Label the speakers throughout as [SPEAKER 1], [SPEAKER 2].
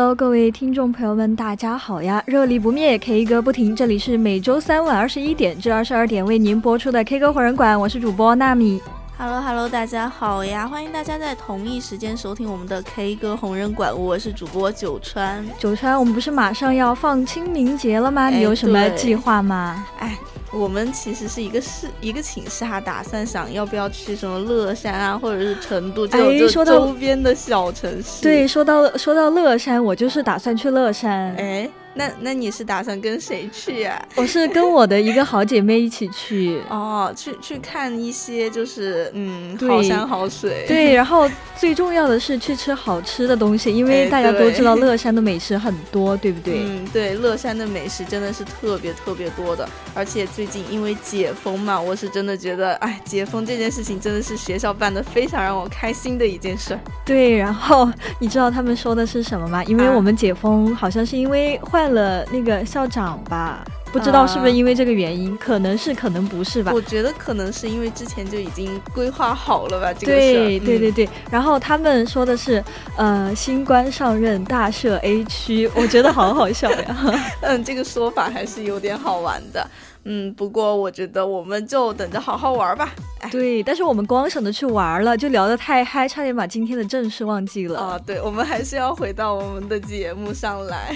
[SPEAKER 1] Hello，各位听众朋友们，大家好呀！热力不灭，K 歌不停，这里是每周三晚二十一点至二十二点为您播出的 K 歌红人馆，我是主播纳米。
[SPEAKER 2] Hello，Hello，大家好呀！欢迎大家在同一时间收听我们的 K 歌红人馆，我是主播九川。
[SPEAKER 1] 九川，我们不是马上要放清明节了吗？你有什么计划吗？
[SPEAKER 2] 哎。我们其实是一个室一个寝室哈，打算想要不要去什么乐山啊，或者是成都，就就周边的小城市。
[SPEAKER 1] 对，说到说到乐山，我就是打算去乐山。
[SPEAKER 2] 哎。那那你是打算跟谁去呀？
[SPEAKER 1] 我是跟我的一个好姐妹一起去
[SPEAKER 2] 哦，去去看一些就是嗯好山好水。
[SPEAKER 1] 对，然后最重要的是去吃好吃的东西，因为大家都知道乐山的美食很多，对不对？
[SPEAKER 2] 嗯，对，乐山的美食真的是特别特别多的，而且最近因为解封嘛，我是真的觉得，哎，解封这件事情真的是学校办的非常让我开心的一件事。
[SPEAKER 1] 对，然后你知道他们说的是什么吗？因为我们解封好像是因为换。换了那个校长吧，不知道是不是因为这个原因，可能是，可能不是吧？
[SPEAKER 2] 我觉得可能是因为之前就已经规划好了吧。这
[SPEAKER 1] 个对对对对。然后他们说的是，呃，新官上任大设 A 区，我觉得好好笑呀。
[SPEAKER 2] 嗯，这个说法还是有点好玩的。嗯，不过我觉得我们就等着好好玩吧。
[SPEAKER 1] 对，但是我们光想着去玩了，就聊得太嗨，差点把今天的正事忘记了。
[SPEAKER 2] 啊，对，我们还是要回到我们的节目上来。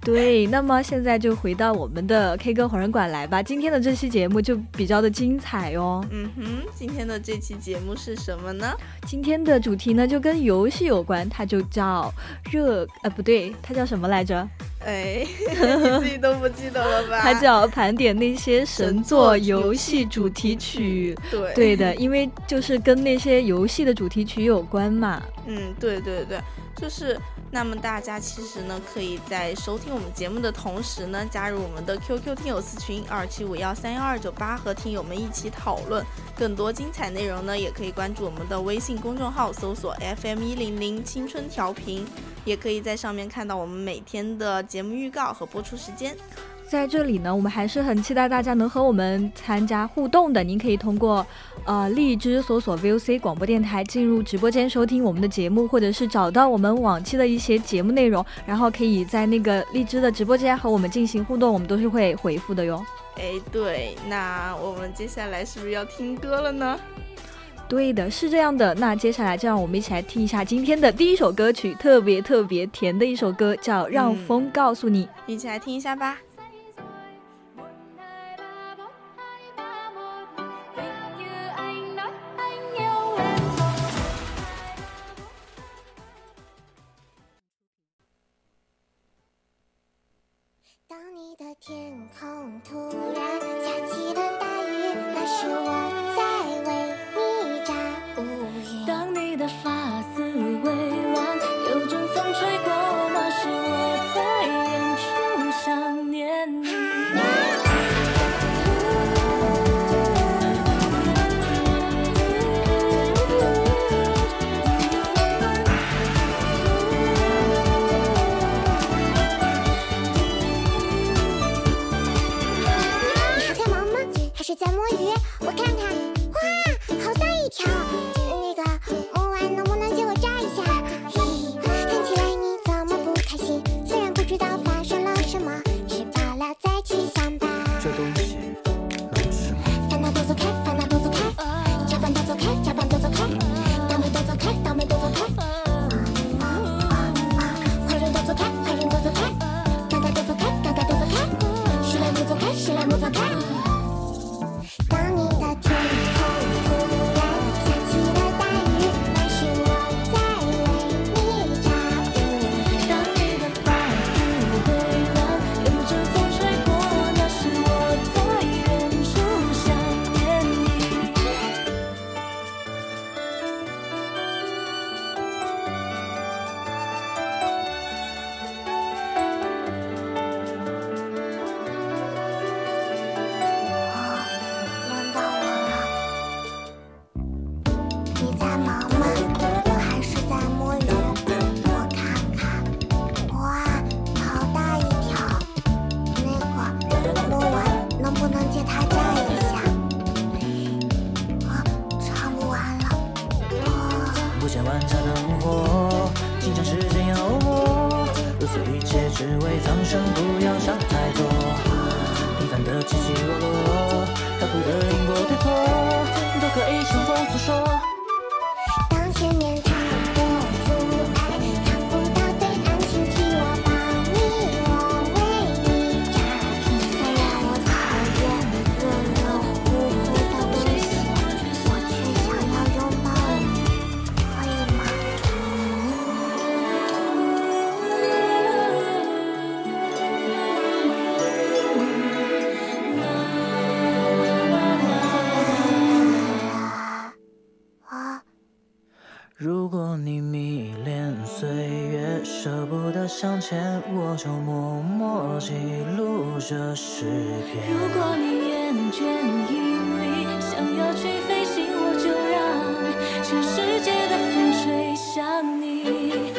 [SPEAKER 1] 对，那么现在就回到我们的 K 歌红人馆来吧。今天的这期节目就比较的精彩哦。
[SPEAKER 2] 嗯哼，今天的这期节目是什么呢？
[SPEAKER 1] 今天的主题呢就跟游戏有关，它就叫热，呃，不对，它叫什么来着？
[SPEAKER 2] 哎，你自己都不记得了吧？
[SPEAKER 1] 它叫盘点那些神作游戏主题曲。
[SPEAKER 2] 对，
[SPEAKER 1] 对的，因为就是跟那些游戏的主题曲有关嘛。
[SPEAKER 2] 嗯，对对对，就是。那么大家其实呢，可以在收听我们节目的同时呢，加入我们的 QQ 听友私群二七五幺三幺二九八，和听友们一起讨论更多精彩内容呢。也可以关注我们的微信公众号，搜索 FM 一零零青春调频，也可以在上面看到我们每天的节目预告和播出时间。
[SPEAKER 1] 在这里呢，我们还是很期待大家能和我们参加互动的。您可以通过呃荔枝搜索 VOC 广播电台进入直播间收听我们的节目，或者是找到我们往期的一些节目内容，然后可以在那个荔枝的直播间和我们进行互动，我们都是会回复的哟。
[SPEAKER 2] 哎，对，那我们接下来是不是要听歌了呢？
[SPEAKER 1] 对的，是这样的。那接下来就让我们一起来听一下今天的第一首歌曲，特别特别甜的一首歌，叫《让风告诉你》，
[SPEAKER 2] 一起来听一下吧。天空突然下起了大雨，那是我 Cupid. 如果你迷恋岁月舍不得向前我就默默记录这诗篇如果你厌倦引力想要
[SPEAKER 3] 去飞行我就让全世界的风吹向你。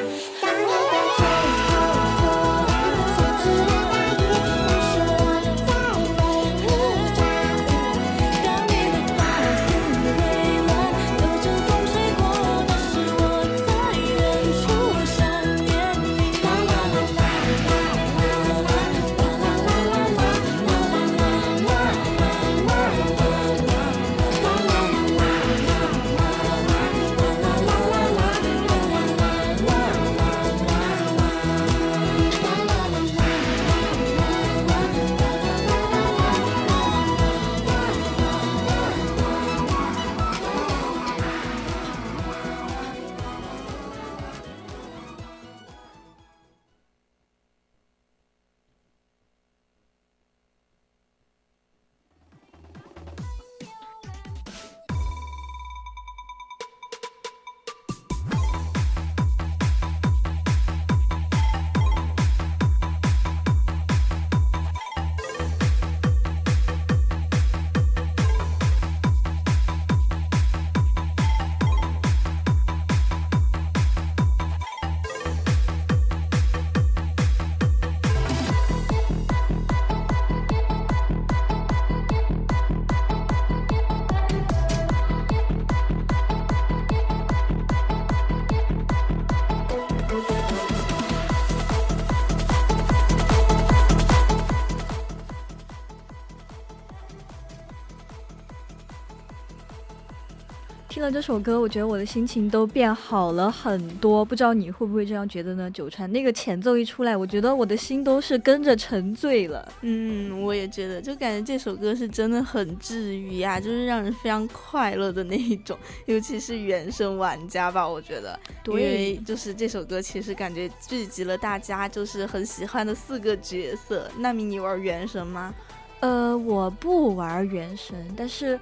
[SPEAKER 1] 听了这首歌，我觉得我的心情都变好了很多。不知道你会不会这样觉得呢？九川那个前奏一出来，我觉得我的心都是跟着沉醉了。
[SPEAKER 2] 嗯，我也觉得，就感觉这首歌是真的很治愈呀，就是让人非常快乐的那一种。尤其是原声玩家吧，我觉得，因为就是这首歌其实感觉聚集了大家就是很喜欢的四个角色。那米，你玩原神吗？
[SPEAKER 1] 呃，我不玩原神，但是。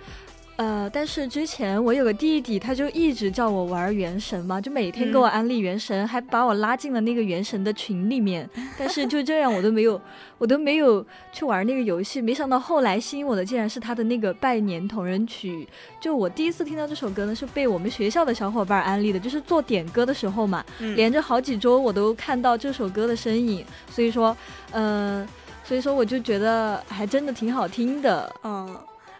[SPEAKER 1] 呃，但是之前我有个弟弟，他就一直叫我玩原神嘛，就每天给我安利原神，还把我拉进了那个原神的群里面。但是就这样，我都没有，我都没有去玩那个游戏。没想到后来吸引我的竟然是他的那个拜年同人曲。就我第一次听到这首歌呢，是被我们学校的小伙伴安利的，就是做点歌的时候嘛，连着好几周我都看到这首歌的身影。所以说，嗯，所以说我就觉得还真的挺好听的，
[SPEAKER 2] 嗯。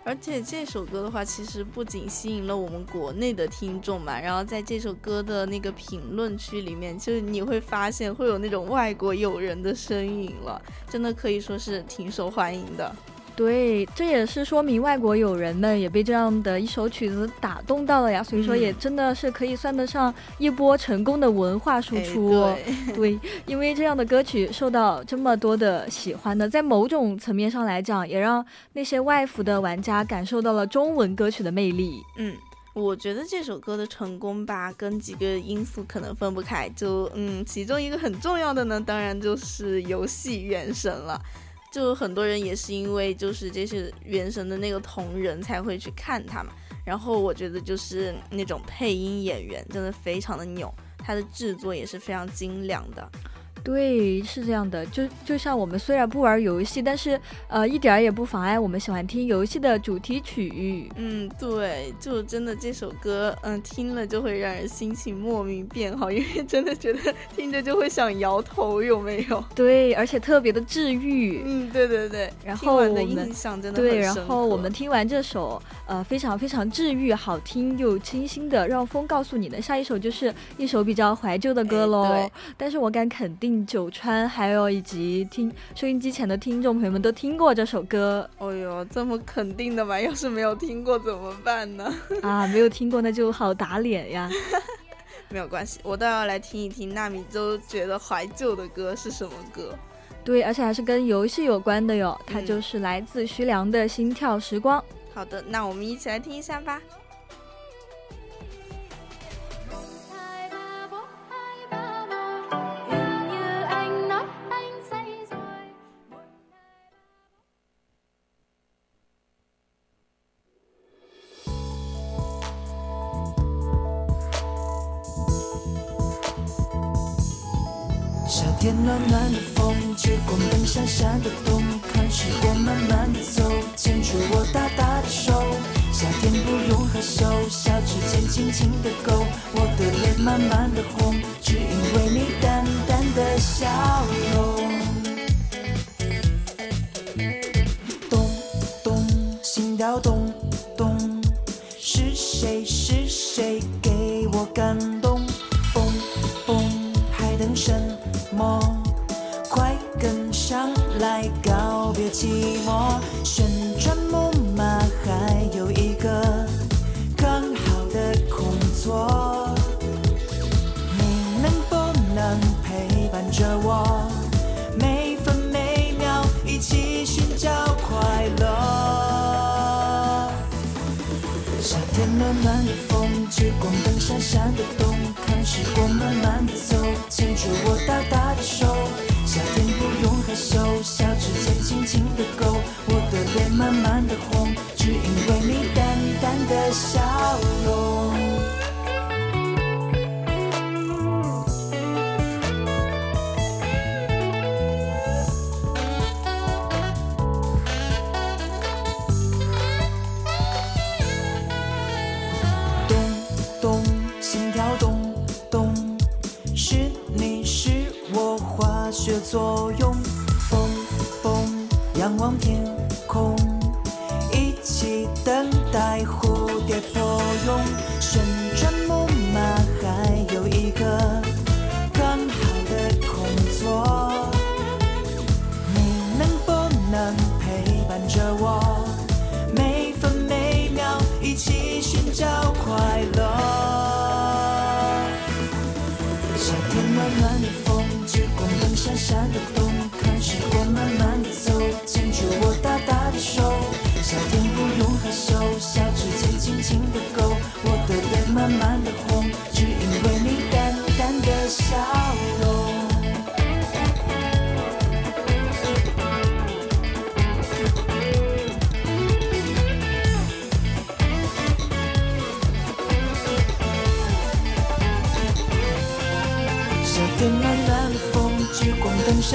[SPEAKER 2] 而且这首歌的话，其实不仅吸引了我们国内的听众嘛，然后在这首歌的那个评论区里面，就你会发现会有那种外国友人的身影了，真的可以说是挺受欢迎的。
[SPEAKER 1] 对，这也是说明外国友人们也被这样的一首曲子打动到了呀，所以说也真的是可以算得上一波成功的文化输出。对，因为这样的歌曲受到这么多的喜欢的，在某种层面上来讲，也让那些外服的玩家感受到了中文歌曲的魅力。
[SPEAKER 2] 嗯，我觉得这首歌的成功吧，跟几个因素可能分不开，就嗯，其中一个很重要的呢，当然就是游戏原神了。就很多人也是因为就是这些原神的那个同人才会去看他嘛，然后我觉得就是那种配音演员真的非常的牛，他的制作也是非常精良的。
[SPEAKER 1] 对，是这样的，就就像我们虽然不玩游戏，但是呃，一点儿也不妨碍我们喜欢听游戏的主题曲。
[SPEAKER 2] 嗯，对，就真的这首歌，嗯，听了就会让人心情莫名变好，因为真的觉得听着就会想摇头，有没有？
[SPEAKER 1] 对，而且特别的治愈。
[SPEAKER 2] 嗯，对对对。
[SPEAKER 1] 然后我们对，然后我们听完这首呃非常非常治愈、好听又清新的《让风告诉你》的下一首就是一首比较怀旧的歌喽。但是我敢肯定。九川，还有以及听收音机前的听众朋友们都听过这首歌。
[SPEAKER 2] 哦呦，这么肯定的吗？要是没有听过怎么办呢？
[SPEAKER 1] 啊，没有听过那就好打脸呀。
[SPEAKER 2] 没有关系，我倒要来听一听纳米周觉得怀旧的歌是什么歌。
[SPEAKER 1] 对，而且还是跟游戏有关的哟。它就是来自徐良的《心跳时光》。
[SPEAKER 2] 好的，那我们一起来听一下吧。
[SPEAKER 4] 暖暖的风，吹过灯闪闪的冬，看时光慢慢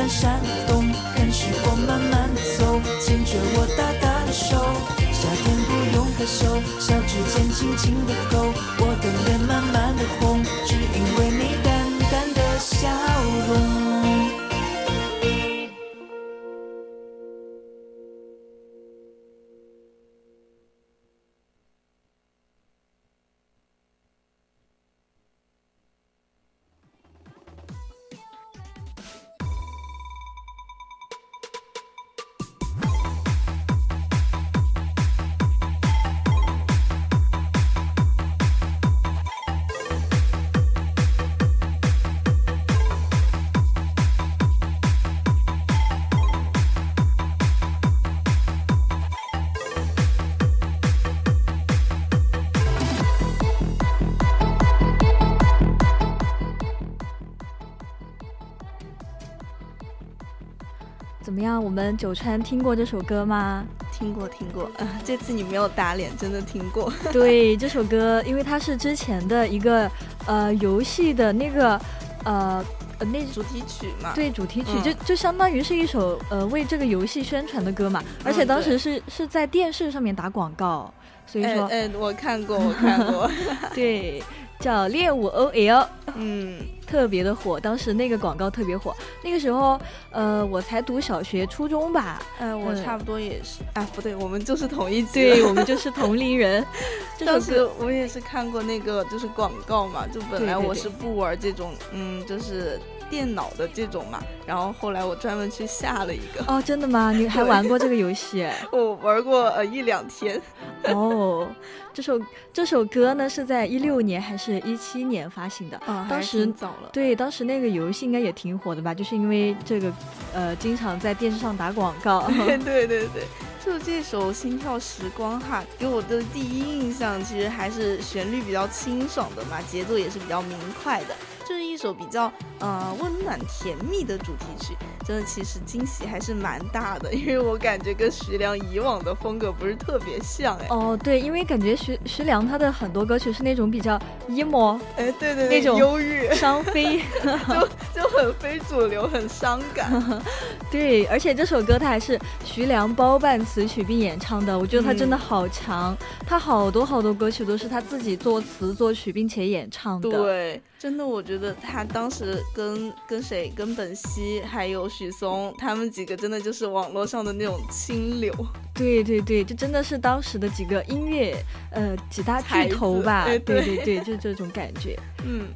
[SPEAKER 4] 光灯闪动，看时光慢慢走，牵着我大大的手。夏天不用害羞，小指尖轻轻的勾，
[SPEAKER 1] 我们九川听过这首歌吗？
[SPEAKER 2] 听过，听过。啊，这次你没有打脸，真的听过。
[SPEAKER 1] 对这首歌，因为它是之前的一个呃游戏的那个呃呃那
[SPEAKER 2] 主题曲嘛。
[SPEAKER 1] 对主题曲，
[SPEAKER 2] 嗯
[SPEAKER 1] 就就相当于是一首呃为这个游戏宣传的歌嘛，而且
[SPEAKER 2] 嗯
[SPEAKER 1] 当时
[SPEAKER 2] 对
[SPEAKER 1] 是是在电视上面打广告，所以说、
[SPEAKER 2] 哎哎，我看过，我看过。
[SPEAKER 1] 对叫猎舞 OL。
[SPEAKER 2] 嗯，
[SPEAKER 1] 特别的火，当时那个广告特别火。那个时候，呃，我才读小学、初中吧。
[SPEAKER 2] 嗯，我
[SPEAKER 1] 嗯
[SPEAKER 2] 差不多也是。啊，不对，我们就是同一级。
[SPEAKER 1] 对，我们就是同龄人。
[SPEAKER 2] 当时
[SPEAKER 1] 歌，
[SPEAKER 2] 我也是看过那个就是广告嘛，就本来我是不玩这种，嗯，就是电脑的这种嘛，然后后来我专门去下了一个，
[SPEAKER 1] 哦，真的吗？你还玩过这个游戏？
[SPEAKER 2] 我玩过呃一两天。
[SPEAKER 1] 哦，这首这首歌呢是在一六年还是一七年发行的？
[SPEAKER 2] 嗯，还是
[SPEAKER 1] 当时
[SPEAKER 2] 挺早了。
[SPEAKER 1] 对，当时那个游戏应该也挺火的吧？就是因为这个，呃，经常在电视上打广告。
[SPEAKER 2] 对对对对，就这首《心跳时光》哈，给我的第一印象其实还是旋律比较清爽的嘛，节奏也是比较明快的，就是一首比较呃温暖甜蜜的主题曲。真的，其实惊喜还是蛮大的，因为我感觉跟徐良以往的风格不是特别像哎。
[SPEAKER 1] 哦，对，因为感觉徐徐良他的很多歌曲是那种比较 emo、
[SPEAKER 2] 哎，对对对，
[SPEAKER 1] 那种
[SPEAKER 2] 忧郁，
[SPEAKER 1] 伤悲，
[SPEAKER 2] 就就很非主流，很伤感。
[SPEAKER 1] 对，而且这首歌他还是徐良包办词曲并演唱的，我觉得他真的
[SPEAKER 2] 嗯
[SPEAKER 1] 好强，他好多好多歌曲都是他自己作词作曲并且演唱的。
[SPEAKER 2] 对，真的，我觉得他当时跟跟谁，跟本兮还有许嵩，他们几个真的就是网络上的那种清流。
[SPEAKER 1] 对 对对，这真的是当时的几个音乐呃几大巨头吧？对
[SPEAKER 2] 对
[SPEAKER 1] 对，就这种感觉。
[SPEAKER 2] 嗯，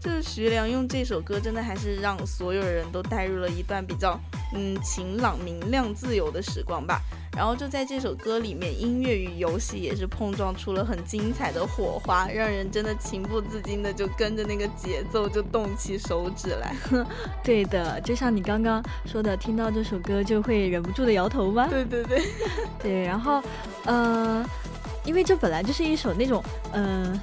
[SPEAKER 2] 就是徐良用这首歌，真的还是让所有人都带入了一段比较嗯晴朗、明亮、自由的时光吧。然后就在这首歌里面，音乐与游戏也是碰撞出了很精彩的火花，让人真的情不自禁的就跟着那个节奏就动起手指来。
[SPEAKER 1] 对的，就像你刚刚说的，听到这首歌就会忍不住的摇头吗？
[SPEAKER 2] 对对对，
[SPEAKER 1] 对，然后呃，因为这本来就是一首那种呃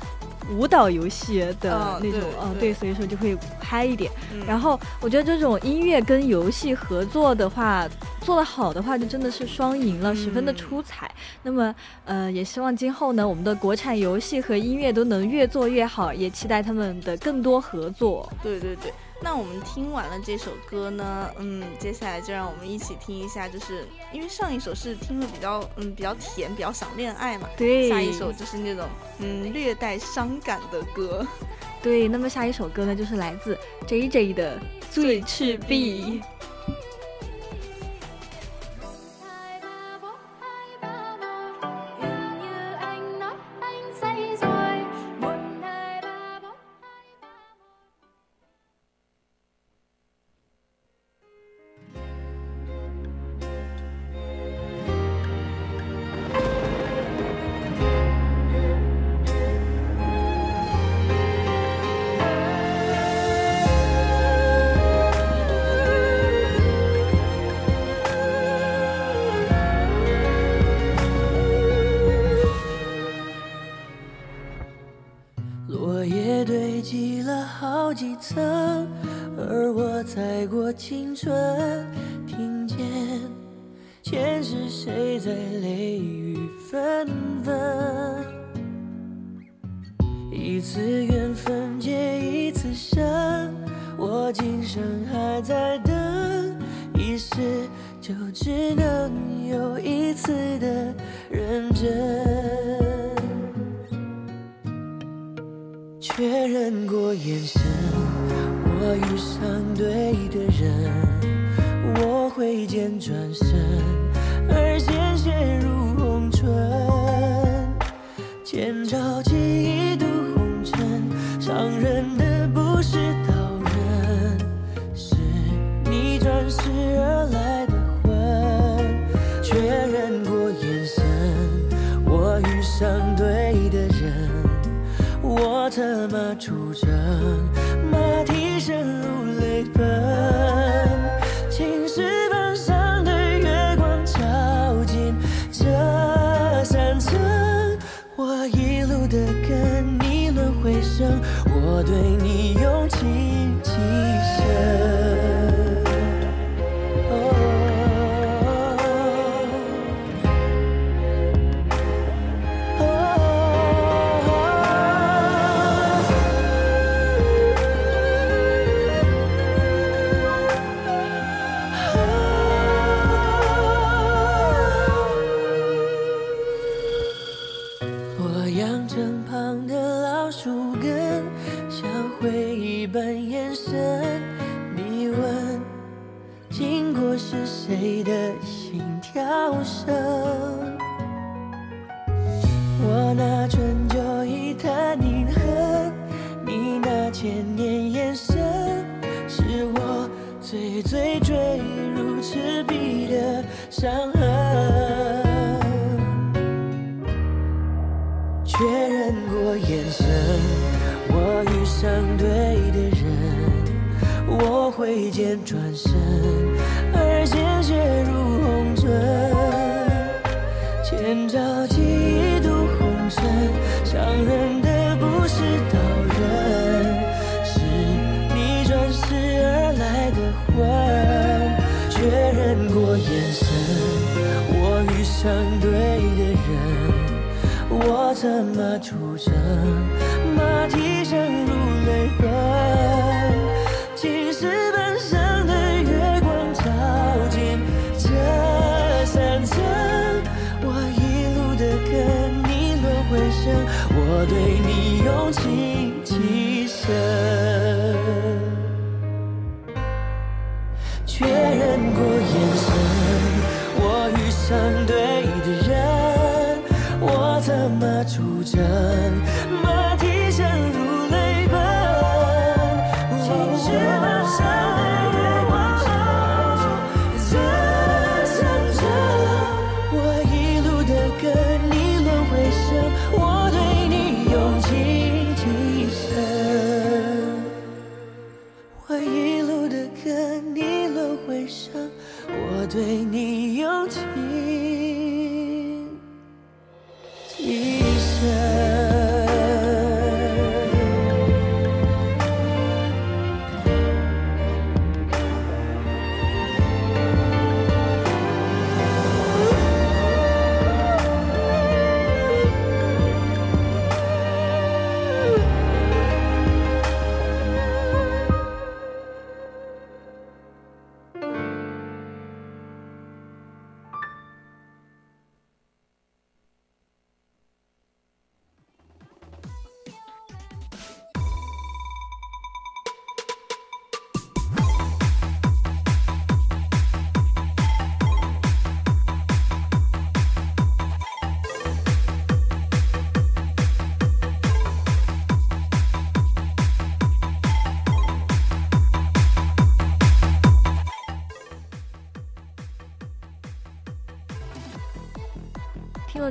[SPEAKER 1] 舞蹈游戏的
[SPEAKER 2] 嗯
[SPEAKER 1] 那种，
[SPEAKER 2] 对
[SPEAKER 1] 呃，
[SPEAKER 2] 对
[SPEAKER 1] 对，所以说就会嗨一点。
[SPEAKER 2] 嗯
[SPEAKER 1] 然后我觉得这种音乐跟游戏合作的话，做得好的话，就真的是双赢了，十分的
[SPEAKER 2] 嗯
[SPEAKER 1] 出彩。那么呃，也希望今后呢，我们的国产游戏和音乐都能越做越好，也期待他们的更多合作。
[SPEAKER 2] 对对对，那我们听完了这首歌呢，嗯，接下来就让我们一起听一下，就是因为上一首是听了比较嗯比较甜，比较想恋爱嘛，
[SPEAKER 1] 对，
[SPEAKER 2] 下一首就是那种嗯略带伤感的歌。
[SPEAKER 1] 对，那么下一首歌呢，就是来自 J J 的《醉赤壁》。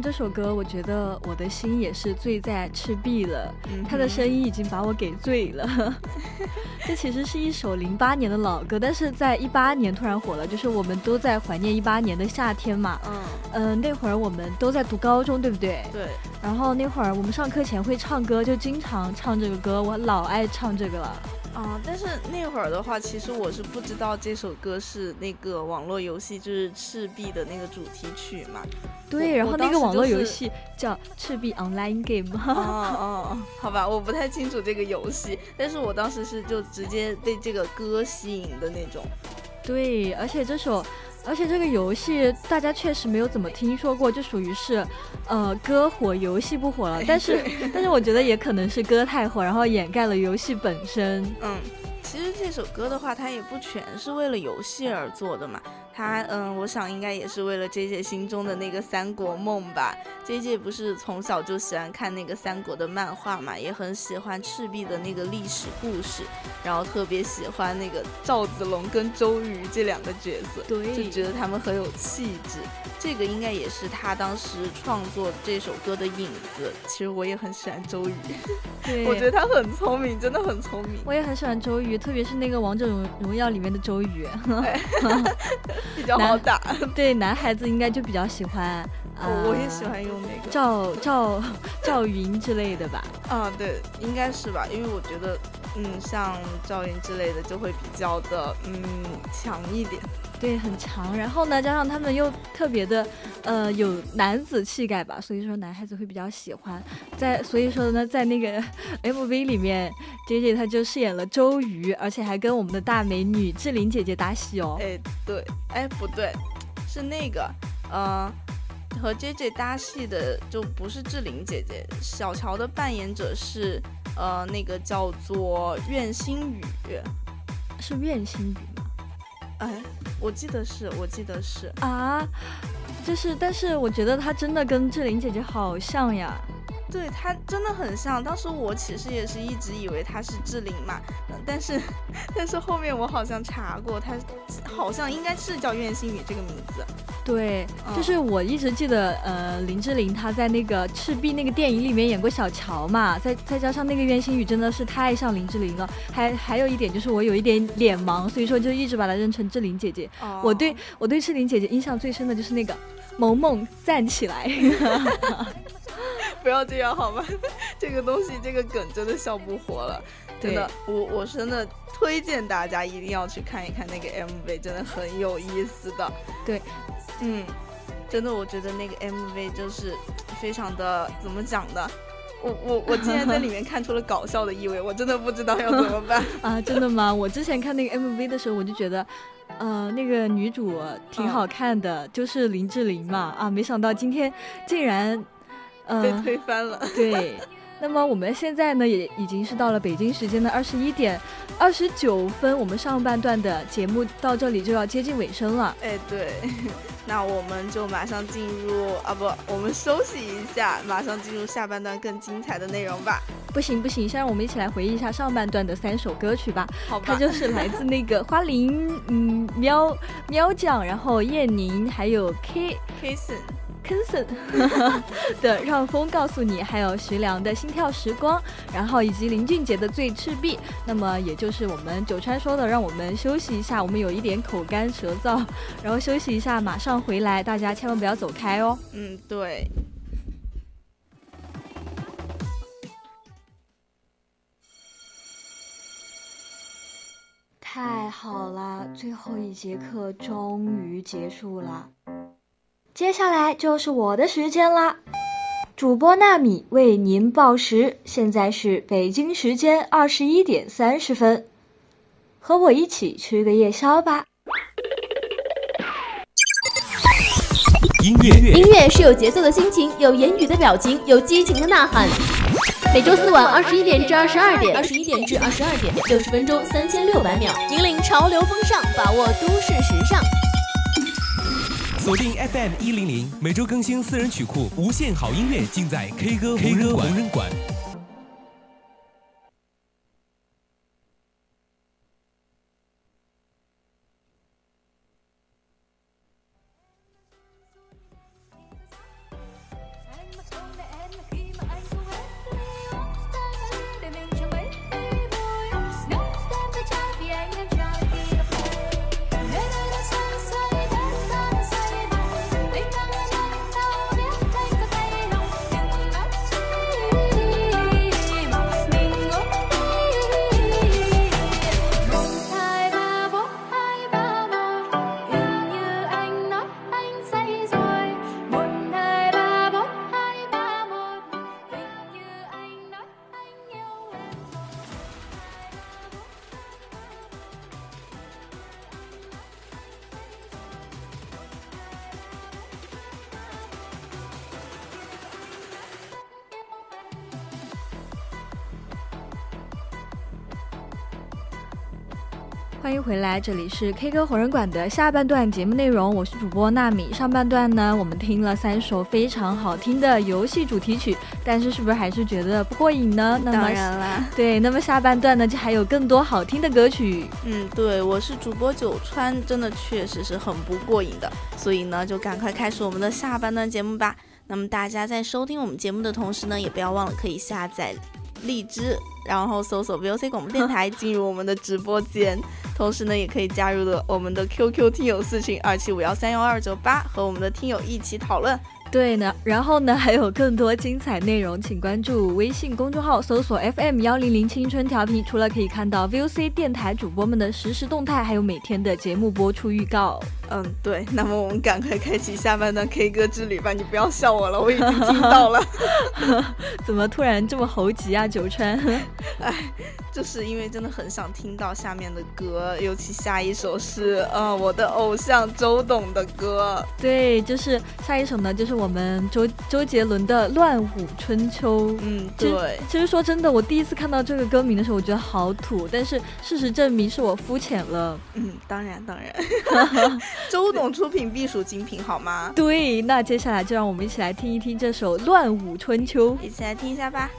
[SPEAKER 4] 这
[SPEAKER 1] 首歌，我觉得我的心也是醉在赤壁了。
[SPEAKER 2] 嗯
[SPEAKER 1] 他的声音已经把我给醉了。这其实是一首零八年的老歌，但是在一八年突然火了，就是我们都在怀念一八年的夏天嘛。
[SPEAKER 2] 嗯，
[SPEAKER 1] 嗯、那会儿我们都在读高中，对不对？
[SPEAKER 2] 对，
[SPEAKER 1] 然后那会儿我们上课前会唱歌，就经常唱这个歌，我老爱唱这个了。
[SPEAKER 2] 啊，但是那会儿的话，其实我是不知道这首歌是那个网络游戏，就是赤壁的那个主题曲嘛。
[SPEAKER 1] 对，
[SPEAKER 2] 我
[SPEAKER 1] 然后那个网络游。戏叫《赤壁 Online Game》。
[SPEAKER 2] 就是哦哦，好吧，我不太清楚这个游戏，但是我当时是就直接被这个歌吸引的那种。
[SPEAKER 1] 对，而且这首，而且这个游戏大家确实没有怎么听说过，就属于是，呃，歌火游戏不火了。但是，但是我觉得也可能是歌太火，然后掩盖了游戏本身。
[SPEAKER 2] 嗯，其实这首歌的话，它也不全是为了游戏而做的嘛。它，嗯，我想应该也是为了 J J 心中的那个三国梦吧。J J 不是从小就喜欢看那个三国的漫画嘛，也很喜欢赤壁的那个历史故事，然后特别喜欢那个赵子龙跟周瑜这两个角色。
[SPEAKER 1] 对
[SPEAKER 2] 就觉得他们很有气质，这个应该也是他当时创作这首歌的影子。其实我也很喜欢周瑜，
[SPEAKER 1] 对，
[SPEAKER 2] 我觉得他很聪明，真的很聪明，
[SPEAKER 1] 我也很喜欢周瑜，特别是那个《王者荣荣耀》里面的周瑜。
[SPEAKER 2] 比较好打。
[SPEAKER 1] 对，男孩子应该就比较喜欢。
[SPEAKER 2] 我也喜欢用那个
[SPEAKER 1] 赵赵赵云之类的吧。
[SPEAKER 2] 啊，对，应该是吧，因为我觉得，嗯，像赵云之类的就会比较的，嗯，强一点。
[SPEAKER 1] 对，很强。然后呢，加上他们又特别的，呃，有男子气概吧，所以说男孩子会比较喜欢。在所以说呢，在那个 MV 里面，J J 他就饰演了周瑜，而且还跟我们的大美女志玲姐姐搭戏哦。
[SPEAKER 2] 哎，对，哎，不对，是那个，呃，和 J J 搭戏的就不是志玲姐姐，小乔的扮演者是呃那个叫做苑心雨，
[SPEAKER 1] 是苑心雨吗？
[SPEAKER 2] 哎，我记得是，我记得是
[SPEAKER 1] 啊，就是，但是我觉得她真的跟志玲姐姐好像呀。
[SPEAKER 2] 对她真的很像，当时我其实也是一直以为她是志玲嘛，但是但是后面我好像查过，她好像应该是叫苑心雨这个名字。
[SPEAKER 1] 对，就是我一直记得，呃，林志玲她在那个赤壁那个电影里面演过小乔嘛，再再加上那个袁心雨真的是太像林志玲了，还还有一点就是我有一点脸盲，所以说就一直把她认成志玲姐姐。我对我对志玲姐姐印象最深的就是那个萌萌站起来。
[SPEAKER 2] 不要这样好吗？这个东西，这个梗真的笑不活了。真的，我我真的推荐大家一定要去看一看那个 MV，真的很有意思的。
[SPEAKER 1] 对，
[SPEAKER 2] 嗯，真的，我觉得那个 MV 就是非常的怎么讲的？我我我竟然在里面 看出了搞笑的意味，我真的不知道要怎么办
[SPEAKER 1] 啊！真的吗？我之前看那个 MV 的时候，我就觉得，呃，那个女主挺好看的，就是林志玲嘛。啊，没想到今天竟然。
[SPEAKER 2] 被推翻了。
[SPEAKER 1] 对，那么我们现在呢，也已经是到了北京时间的二十一点二十九分，我们上半段的节目到这里就要接近尾声了。
[SPEAKER 2] 哎，对，那我们就马上进入啊，不，我们休息一下，马上进入下半段更精彩的内容吧。
[SPEAKER 1] 不行不行，先让我们一起来回忆一下上半段的三首歌曲吧。
[SPEAKER 2] 好，
[SPEAKER 1] 它就是来自那个花铃，嗯，喵喵酱，然后叶宁，还有 K
[SPEAKER 2] K 森。
[SPEAKER 1] Kenson 的让风告诉你，还有徐良的心跳时光，然后以及林俊杰的醉赤壁。那么也就是我们九川说的，让我们休息一下，我们有一点口干舌燥，然后休息一下，马上回来，大家千万不要走开哦。
[SPEAKER 2] 嗯，对。
[SPEAKER 1] 太好了，最后一节课终于结束了。接下来就是我的时间啦，主播纳米为您报时，现在是北京时间二十一点三十分，和我一起吃个夜宵吧。
[SPEAKER 5] 音乐，
[SPEAKER 6] 音乐是有节奏的心情，有言语的表情，有激情的呐喊。每周四晚二十一点至二十二点，
[SPEAKER 7] 二十一点至二十二点，六十分钟三千六百秒，引领潮流风尚，把握都市时尚。
[SPEAKER 5] 锁定 FM 一零零，每周更新私人曲库，无限好音乐尽在 K 歌 K 歌无人馆。
[SPEAKER 1] 欢迎回来，这里是 K 歌红人馆的下半段节目内容，我是主播纳米。上半段呢，我们听了三首非常好听的游戏主题曲，但是是不是还是觉得不过瘾呢？
[SPEAKER 2] 当然啦，
[SPEAKER 1] 对，那么下半段呢，就还有更多好听的歌曲。
[SPEAKER 2] 嗯，对，我是主播九川，真的确实是很不过瘾的，所以呢，就赶快开始我们的下半段节目吧。那么大家在收听我们节目的同时呢，也不要忘了可以下载荔枝。然后搜索 VOC 广播电台，进入我们的直播间。同时呢，也可以加入的我们的 QQ 听友四群二七五幺三幺二九八，和我们的听友一起讨论。
[SPEAKER 1] 对呢，然后呢，还有更多精彩内容，请关注微信公众号，搜索 FM 幺零零青春调频。除了可以看到 VOC 电台主播们的实时动态，还有每天的节目播出预告。
[SPEAKER 8] 嗯，对。那么我们赶快开启下半段 K 歌之旅吧！你不要笑我了，我已经听到了。
[SPEAKER 1] 怎么突然这么猴急啊，九川？
[SPEAKER 8] 哎，就是因为真的很想听到下面的歌，尤其下一首是呃我的偶像周董的歌。
[SPEAKER 1] 对，就是下一首呢，就是我们周周杰伦的《乱舞春秋》。
[SPEAKER 8] 嗯，对。
[SPEAKER 1] 其实说真的，我第一次看到这个歌名的时候，我觉得好土，但是事实证明是我肤浅了。
[SPEAKER 8] 嗯，当然当然。周董出品必属精品，好吗？
[SPEAKER 1] 对，那接下来就让我们一起来听一听这首《乱舞春秋》，
[SPEAKER 8] 一起来听一下吧。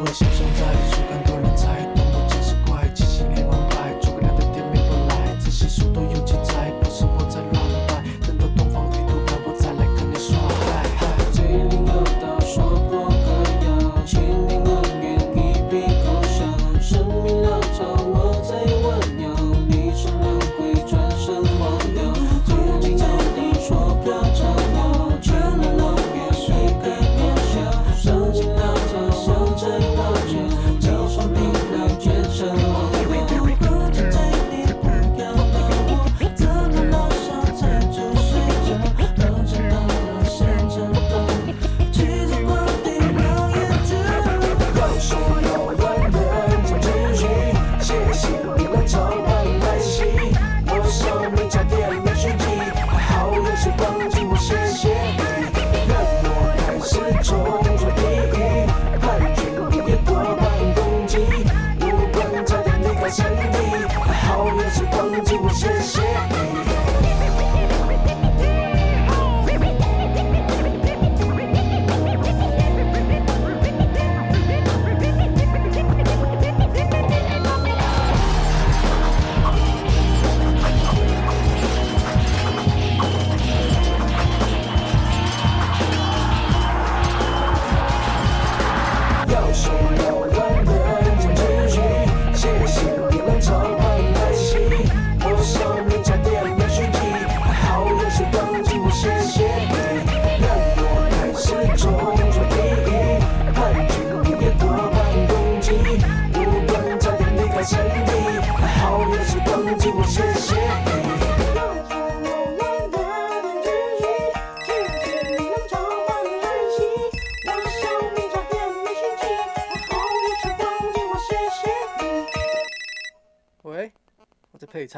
[SPEAKER 8] 我会想象在。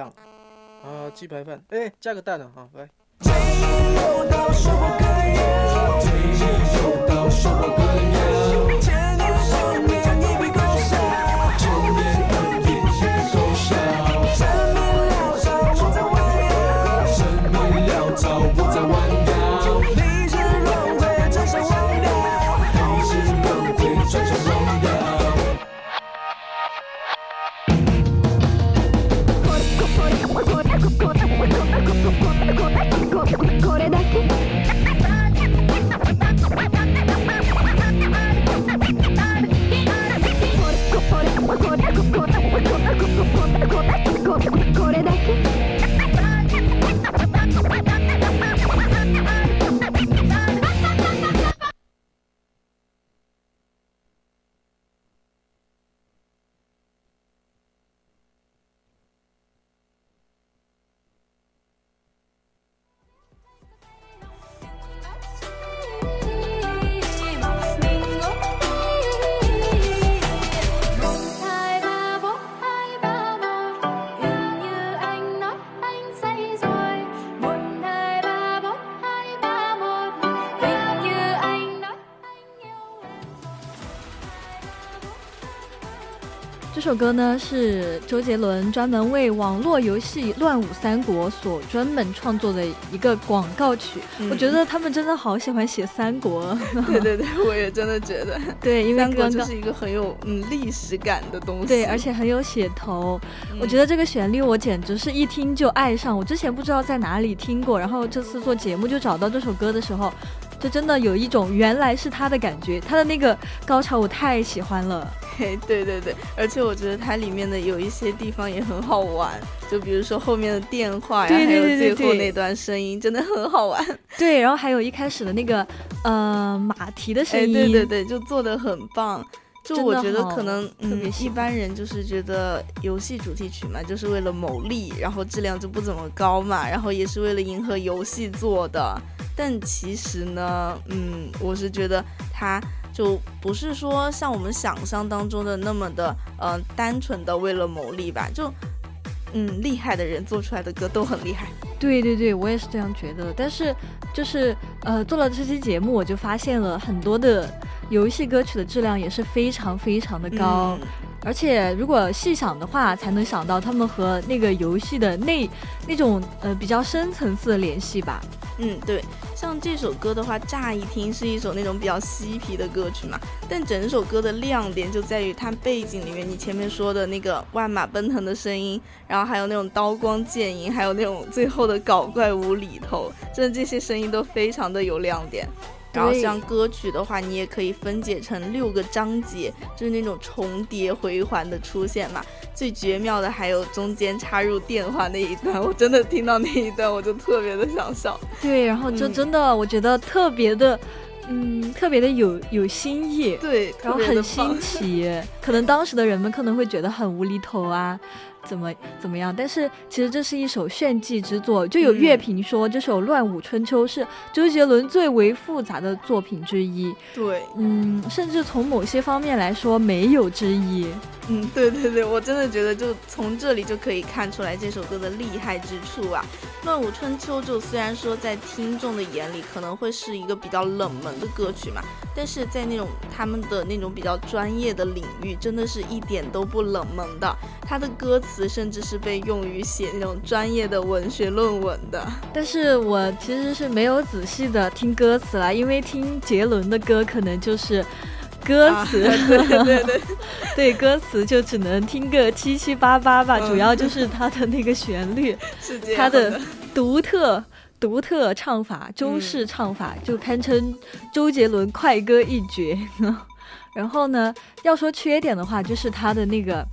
[SPEAKER 9] 啊，鸡排饭，哎，加个蛋啊，来。
[SPEAKER 1] 这首歌呢是周杰伦专门为网络游戏《乱舞三国》所专门创作的一个广告曲。我觉得他们真的好喜欢写三国。
[SPEAKER 2] 对对对，我也真的觉得。
[SPEAKER 1] 对，因为
[SPEAKER 2] 三国就是一个很有嗯历史感的东西。
[SPEAKER 1] 对，而且很有写头。我觉得这个旋律我简直是一听就爱上。我之前不知道在哪里听过，然后这次做节目就找到这首歌的时候。就真的有一种原来是他的感觉，他的那个高潮我太喜欢了。
[SPEAKER 2] 嘿，对对对，而且我觉得它里面的有一些地方也很好玩，就比如说后面的电话呀，还有最后那段声音，真的很好玩。
[SPEAKER 1] 对，然后还有一开始的那个呃马蹄的声音，
[SPEAKER 2] 对对对，就做的很棒。就我觉得可能嗯，一般人就是觉得游戏主题曲嘛，就是为了牟利，然后质量就不怎么高嘛，然后也是为了迎合游戏做的。但其实呢，嗯，我是觉得它就不是说像我们想象当中的那么的，呃，单纯的为了牟利吧。就，嗯，厉害的人做出来的歌都很厉害。
[SPEAKER 1] 对对对，我也是这样觉得。但是就是，呃，做了这期节目，我就发现了很多的游戏歌曲的质量也是非常非常的高。而且，如果细想的话，才能想到他们和那个游戏的那那种呃比较深层次的联系吧。
[SPEAKER 2] 嗯，对，像这首歌的话，乍一听是一首那种比较嬉皮的歌曲嘛，但整首歌的亮点就在于它背景里面，你前面说的那个万马奔腾的声音，然后还有那种刀光剑影，还有那种最后的搞怪无厘头，真的这些声音都非常的有亮点。然后像歌曲的话，你也可以分解成六个章节，就是那种重叠回环的出现嘛。最绝妙的还有中间插入电话那一段，我真的听到那一段我就特别的想笑。
[SPEAKER 1] 对，然后就真的我觉得特别的，嗯，特别的有有新意。
[SPEAKER 2] 对，
[SPEAKER 1] 然后很新奇，可能当时的人们可能会觉得很无厘头啊。怎么怎么样？但是其实这是一首炫技之作，就有乐评说这首《乱舞春秋》是周杰伦最为复杂的作品之一。
[SPEAKER 2] 对，
[SPEAKER 1] 嗯，甚至从某些方面来说没有之一。
[SPEAKER 2] 嗯，对对对，我真的觉得就从这里就可以看出来这首歌的厉害之处啊。《乱舞春秋》就虽然说在听众的眼里可能会是一个比较冷门的歌曲嘛，但是在那种他们的那种比较专业的领域，真的是一点都不冷门的。他的歌词甚至是被用于写那种专业的文学论文的。
[SPEAKER 1] 但是我其实是没有仔细的听歌词啦，因为听杰伦的歌可能就是。歌词，
[SPEAKER 2] 对对对，
[SPEAKER 1] 对 歌词就只能听个七七八八吧，主要就是它的那个旋律，它的独特独特唱法，中式唱法就堪称周杰伦快歌一绝。然后呢，要说缺点的话，就是他的那个。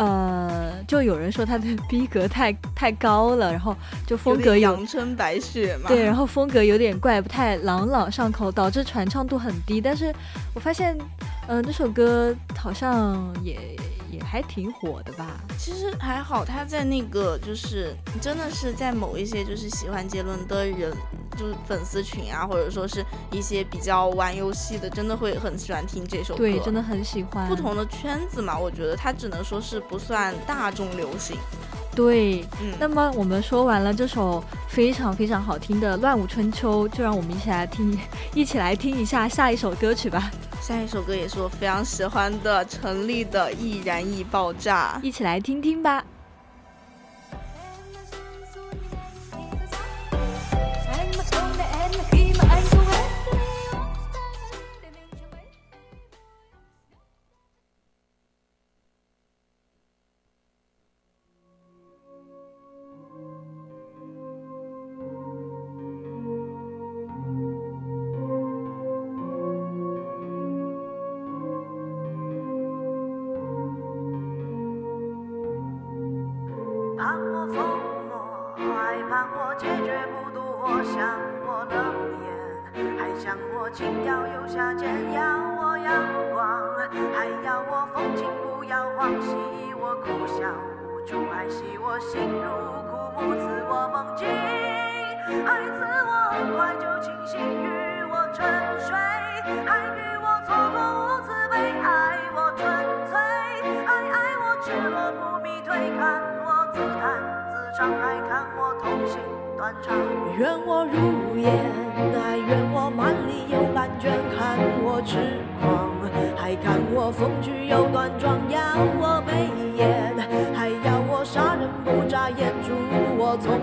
[SPEAKER 1] 呃，就有人说他的逼格太太高了，然后就风格
[SPEAKER 2] 阳春白雪嘛。
[SPEAKER 1] 对，然后风格有点怪，不太朗朗上口，导致传唱度很低。但是我发现，嗯，这首歌好像也。也还挺火的吧？
[SPEAKER 2] 其实还好，他在那个就是真的是在某一些就是喜欢杰伦的人，就是粉丝群啊，或者说是一些比较玩游戏的，真的会很喜欢听这首歌。
[SPEAKER 1] 对，真的很喜欢。
[SPEAKER 2] 不同的圈子嘛，我觉得他只能说是不算大众流行。
[SPEAKER 1] 对，嗯。那么我们说完了这首非常非常好听的《乱舞春秋》，就让我们一起来听，一起来听一下下一首歌曲吧。
[SPEAKER 2] 下一首歌也是我非常喜欢的，陈粒的《易燃易爆炸》，
[SPEAKER 1] 一起来听听吧。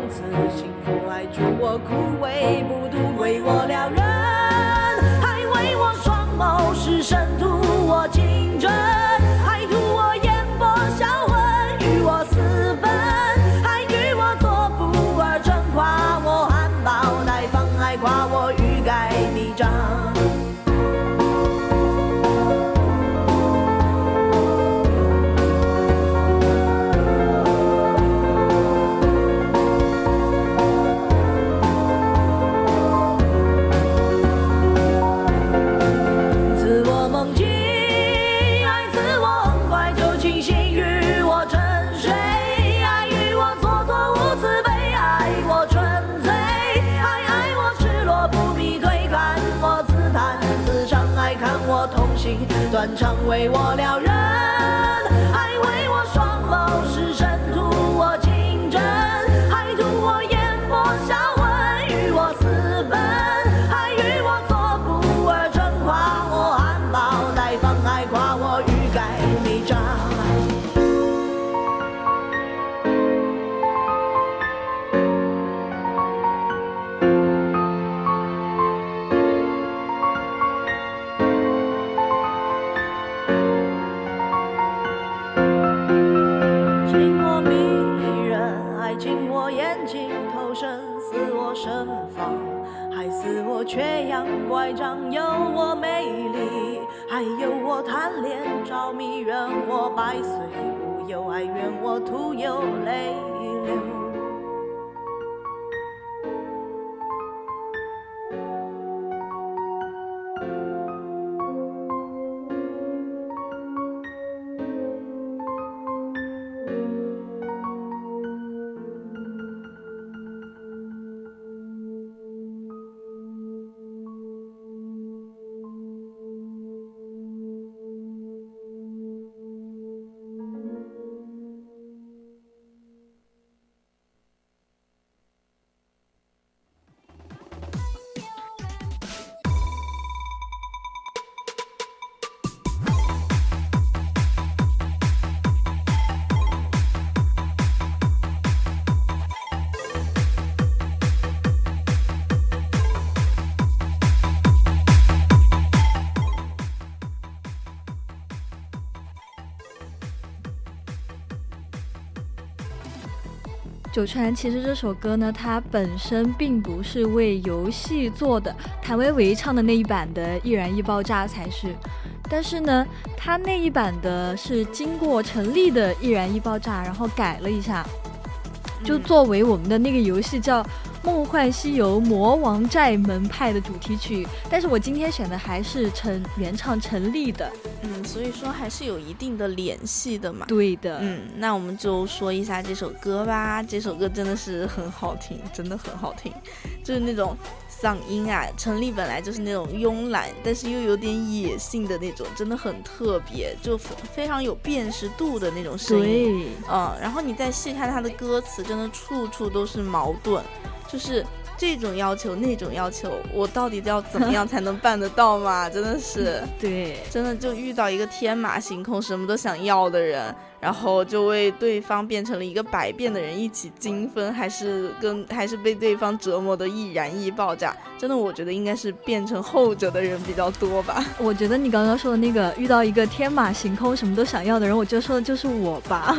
[SPEAKER 10] 此幸福，还祝我枯萎不渡，为我撩人，还为我双眸失神途，着迷，人我百岁无忧，哀怨我徒有泪。
[SPEAKER 1] 九川其实这首歌呢，它本身并不是为游戏做的，谭维维唱的那一版的《易燃易爆炸》才是。但是呢，他那一版的是经过陈粒的《易燃易爆炸》，然后改了一下，就作为我们的那个游戏叫《梦幻西游魔王寨门派》的主题曲。但是我今天选的还是陈原唱陈粒的。
[SPEAKER 2] 嗯，所以说还是有一定的联系的嘛。
[SPEAKER 1] 对的，
[SPEAKER 2] 嗯，那我们就说一下这首歌吧。这首歌真的是很好听，真的很好听，就是那种嗓音啊，陈粒本来就是那种慵懒，但是又有点野性的那种，真的很特别，就非常有辨识度的那种声音。
[SPEAKER 1] 对，
[SPEAKER 2] 嗯，然后你再细看他的歌词，真的处处都是矛盾，就是。这种要求，那种要求，我到底要怎么样才能办得到嘛？真的是，
[SPEAKER 1] 对，
[SPEAKER 2] 真的就遇到一个天马行空、什么都想要的人，然后就为对方变成了一个百变的人，一起精分，还是跟 还是被对方折磨的易燃易爆炸。真的，我觉得应该是变成后者的人比较多吧。
[SPEAKER 1] 我觉得你刚刚说的那个遇到一个天马行空、什么都想要的人，我觉得说的就是我吧。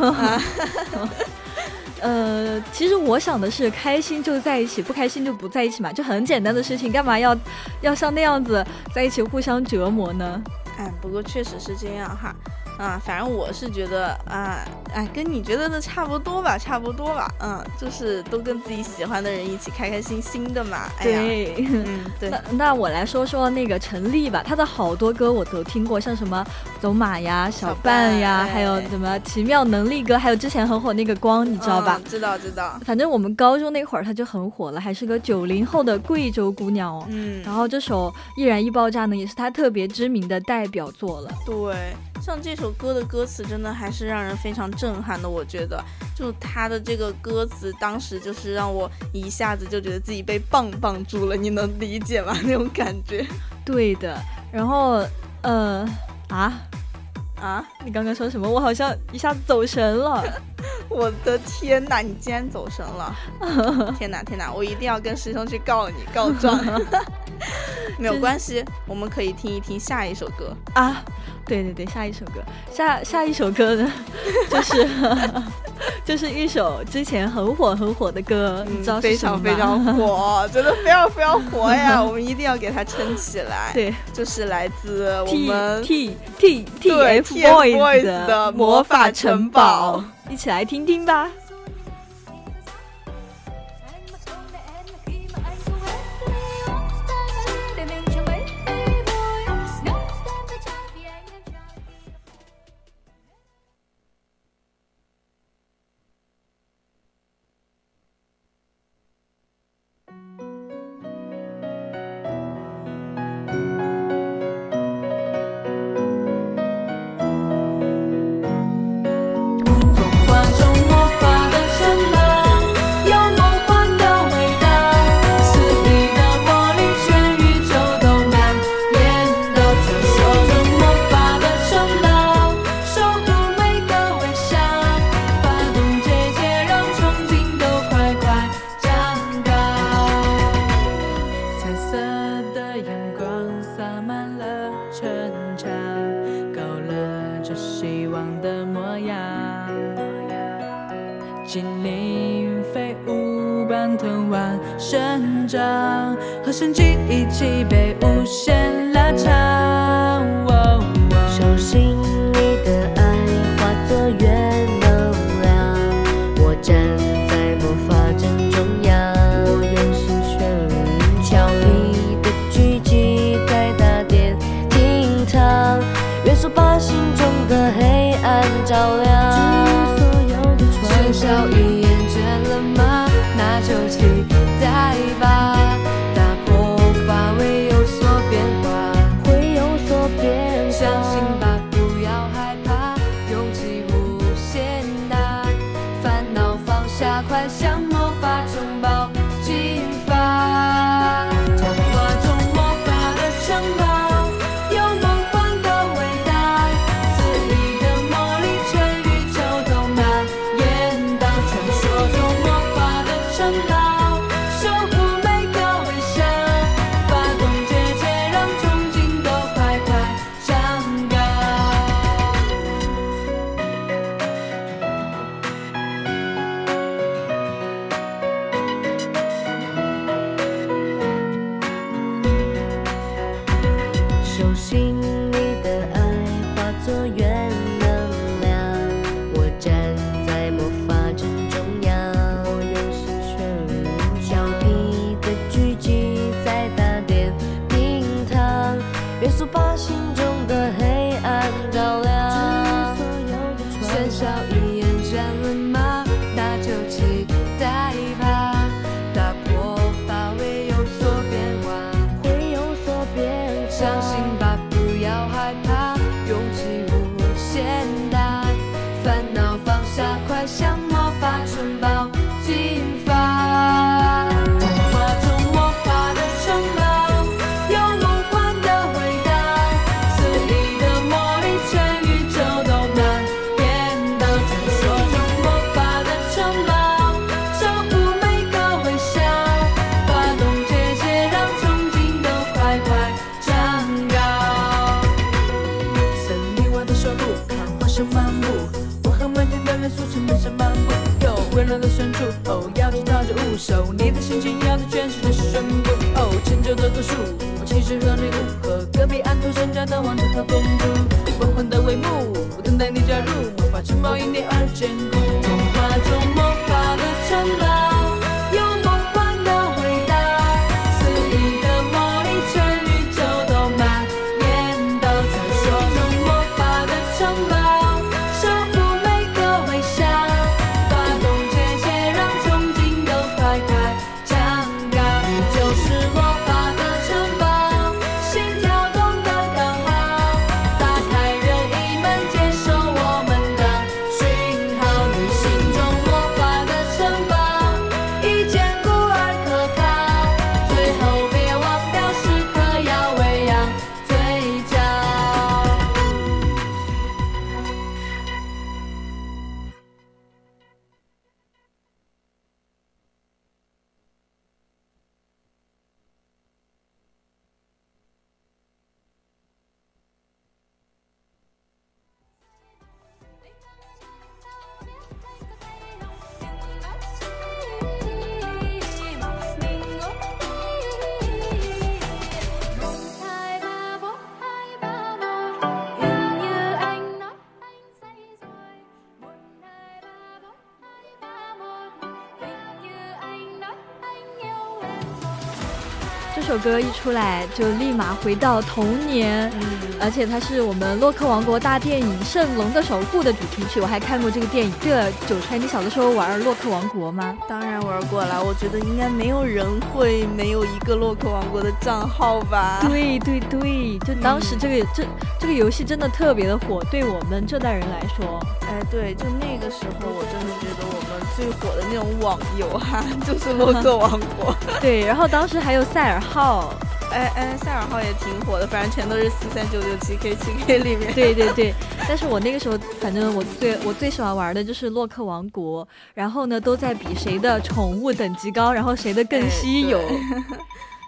[SPEAKER 1] 呃，其实我想的是，开心就在一起，不开心就不在一起嘛，就很简单的事情，干嘛要要像那样子在一起互相折磨呢？
[SPEAKER 2] 哎，不过确实是这样哈。啊，反正我是觉得啊，哎，跟你觉得的差不多吧，差不多吧，嗯，就是都跟自己喜欢的人一起开开心心的嘛。哎、
[SPEAKER 1] 对，
[SPEAKER 2] 嗯，对。
[SPEAKER 1] 那那我来说说那个陈粒吧，他的好多歌我都听过，像什么走马呀、小半呀，
[SPEAKER 2] 哎、
[SPEAKER 1] 还有什么奇妙能力歌，还有之前很火那个光，你知道吧？
[SPEAKER 2] 嗯、知道知道。
[SPEAKER 1] 反正我们高中那会儿他就很火了，还是个九零后的贵州姑娘哦。
[SPEAKER 2] 嗯。
[SPEAKER 1] 然后这首《易燃易爆炸》呢，也是他特别知名的代表作了。
[SPEAKER 2] 对。像这首歌的歌词真的还是让人非常震撼的，我觉得，就他的这个歌词，当时就是让我一下子就觉得自己被棒棒住了，你能理解吗？那种感觉。
[SPEAKER 1] 对的，然后，呃，啊
[SPEAKER 2] 啊，
[SPEAKER 1] 你刚刚说什么？我好像一下子走神了。
[SPEAKER 2] 我的天哪，你竟然走神了！天哪天哪，我一定要跟师兄去告你告状。没有关系，我们可以听一听下一首歌
[SPEAKER 11] 啊！对对对，下一首歌，下下一首歌呢，就是就是一首之前很火很火的歌，你知道
[SPEAKER 2] 非常非常火，真的非常非常火呀！我们一定要给它撑起来。
[SPEAKER 11] 对，
[SPEAKER 2] 就是来自我们
[SPEAKER 11] T T T F Boys 的《魔法城堡》，一起来听听吧。
[SPEAKER 12] 早已
[SPEAKER 11] 厌倦了吗？那就期待吧。
[SPEAKER 1] 这首歌一出来就立马回到童年，
[SPEAKER 2] 嗯，
[SPEAKER 1] 而且它是我们洛克王国大电影《圣龙的守护》的主题曲，我还看过这个电影。对了，九川，你小的时候玩洛克王国吗？
[SPEAKER 2] 当然玩过了，我觉得应该没有人会没有一个洛克王国的账号吧？
[SPEAKER 1] 对对对，就当时这个、这这个游戏真的特别的火，对我们这代人来说，
[SPEAKER 2] 哎，对，就那个时候，我真的觉得最火的那种网游哈、就是洛克王国。
[SPEAKER 1] 对，然后当时还有赛尔号，
[SPEAKER 2] 哎哎，赛尔号也挺火的，反正全都是四三九九七 K 七 K 里面。
[SPEAKER 1] 对对对，但是我那个时候，反正我最我最喜欢玩的就是洛克王国，然后呢都在比谁的宠物等级高，然后谁的更稀有。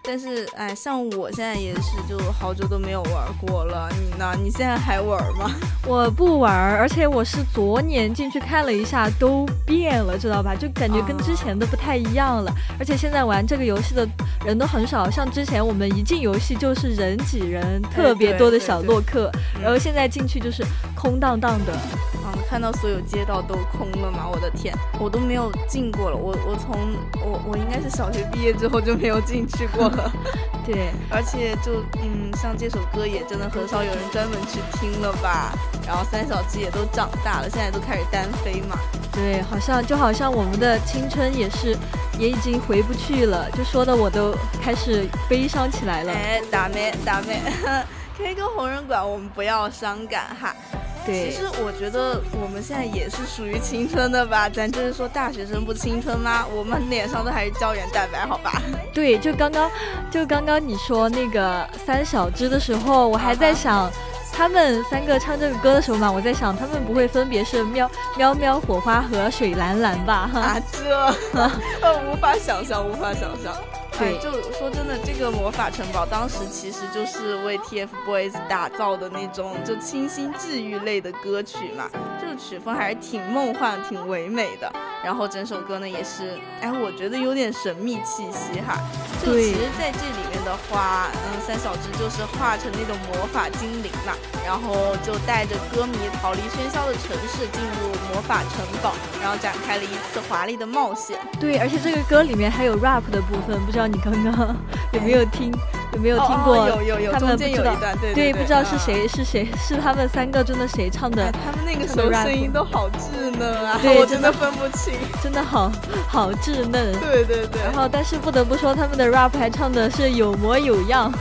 [SPEAKER 2] 但是哎，像我现在也是，就好久都没有玩过了。你呢？你现在还玩吗？
[SPEAKER 1] 我不玩，而且我是昨年进去看了一下，都变了，知道吧？就感觉跟之前的不太一样了。而且现在玩这个游戏的人都很少，像之前我们一进游戏就是人挤人，特别多的小洛克，然后现在进去就是空荡荡的。
[SPEAKER 2] 嗯，看到所有街道都空了吗，我的天，我都没有进过了。我我从我我应该是小学毕业之后就没有进去过了。
[SPEAKER 1] 对，
[SPEAKER 2] 而且就嗯，像这首歌也真的很少有人专门去听了吧。然后三小只也都长大了，现在都开始单飞嘛。
[SPEAKER 1] 对，好像就好像我们的青春也是，也已经回不去了，就说的我都开始悲伤起来了。
[SPEAKER 2] 哎，大妹大妹，K 歌红人馆，我们不要伤感哈。
[SPEAKER 1] 对
[SPEAKER 2] 其实我觉得我们现在也是属于青春的吧，咱就是说大学生不青春吗？我们脸上都还是胶原蛋白，好吧？
[SPEAKER 1] 对，就刚刚，就刚刚你说那个三小只的时候，我还在想，他们三个唱这个歌的时候嘛，我在想他们不会分别是喵喵喵、火花和水蓝蓝吧？哈，
[SPEAKER 2] 啊，这 呃无法想象，无法想象。
[SPEAKER 1] 对
[SPEAKER 2] 哎就说真的，这个魔法城堡当时其实就是为 TFBOYS 打造的那种就清新治愈类的歌曲嘛，这个曲风还是挺梦幻、挺唯美的。然后整首歌呢也是，哎，我觉得有点神秘气息哈。就其实在这里面的话，嗯，三小只就是化成那种魔法精灵嘛，然后就带着歌迷逃离喧嚣的城市，进入魔法城堡，然后展开了一次华丽的冒险。
[SPEAKER 1] 对，而且这个歌里面还有 rap 的部分，不知道你刚刚有没有听，有没有听过？
[SPEAKER 2] 有有有，
[SPEAKER 1] 他们
[SPEAKER 2] 中间
[SPEAKER 1] 不知道
[SPEAKER 2] 有一段，对
[SPEAKER 1] 对，
[SPEAKER 2] 对，
[SPEAKER 1] 不知道是
[SPEAKER 2] 嗯。
[SPEAKER 1] 谁是谁，是他们三个中的谁唱的
[SPEAKER 2] 哎，，他们那个时候声音都好稚嫩啊，
[SPEAKER 1] 对
[SPEAKER 2] 我真的分不清。
[SPEAKER 1] 真的好好稚嫩。
[SPEAKER 2] 对对对，
[SPEAKER 1] 然后，但是不得不说，他们的 rap 还唱的是有模有样。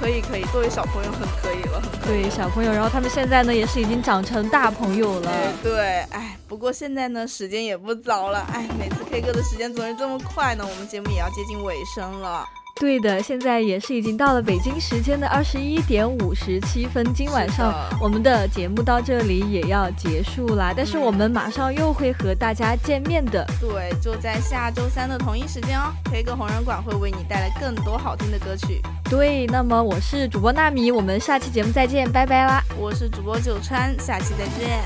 [SPEAKER 2] 可以可以，作为小朋友很可以了，很可以
[SPEAKER 1] 对小朋友，然后他们现在呢也是已经长成大朋友了。
[SPEAKER 2] 哎对，哎，不过现在呢时间也不早了，哎，每次 K 歌的时间总是这么快呢，我们节目也要接近尾声了。
[SPEAKER 1] 对的，现在也是已经到了北京时间的二十一点五十七分，今晚上我们的节目到这里也要结束啦。但是我们马上又会和大家见面的。
[SPEAKER 2] 对，就在下周三的同一时间哦，K 歌红人馆会为你带来更多好听的歌曲。
[SPEAKER 1] 对，那么我是主播纳米，我们下期节目再见，拜拜啦。
[SPEAKER 2] 我是主播九川，下期再见。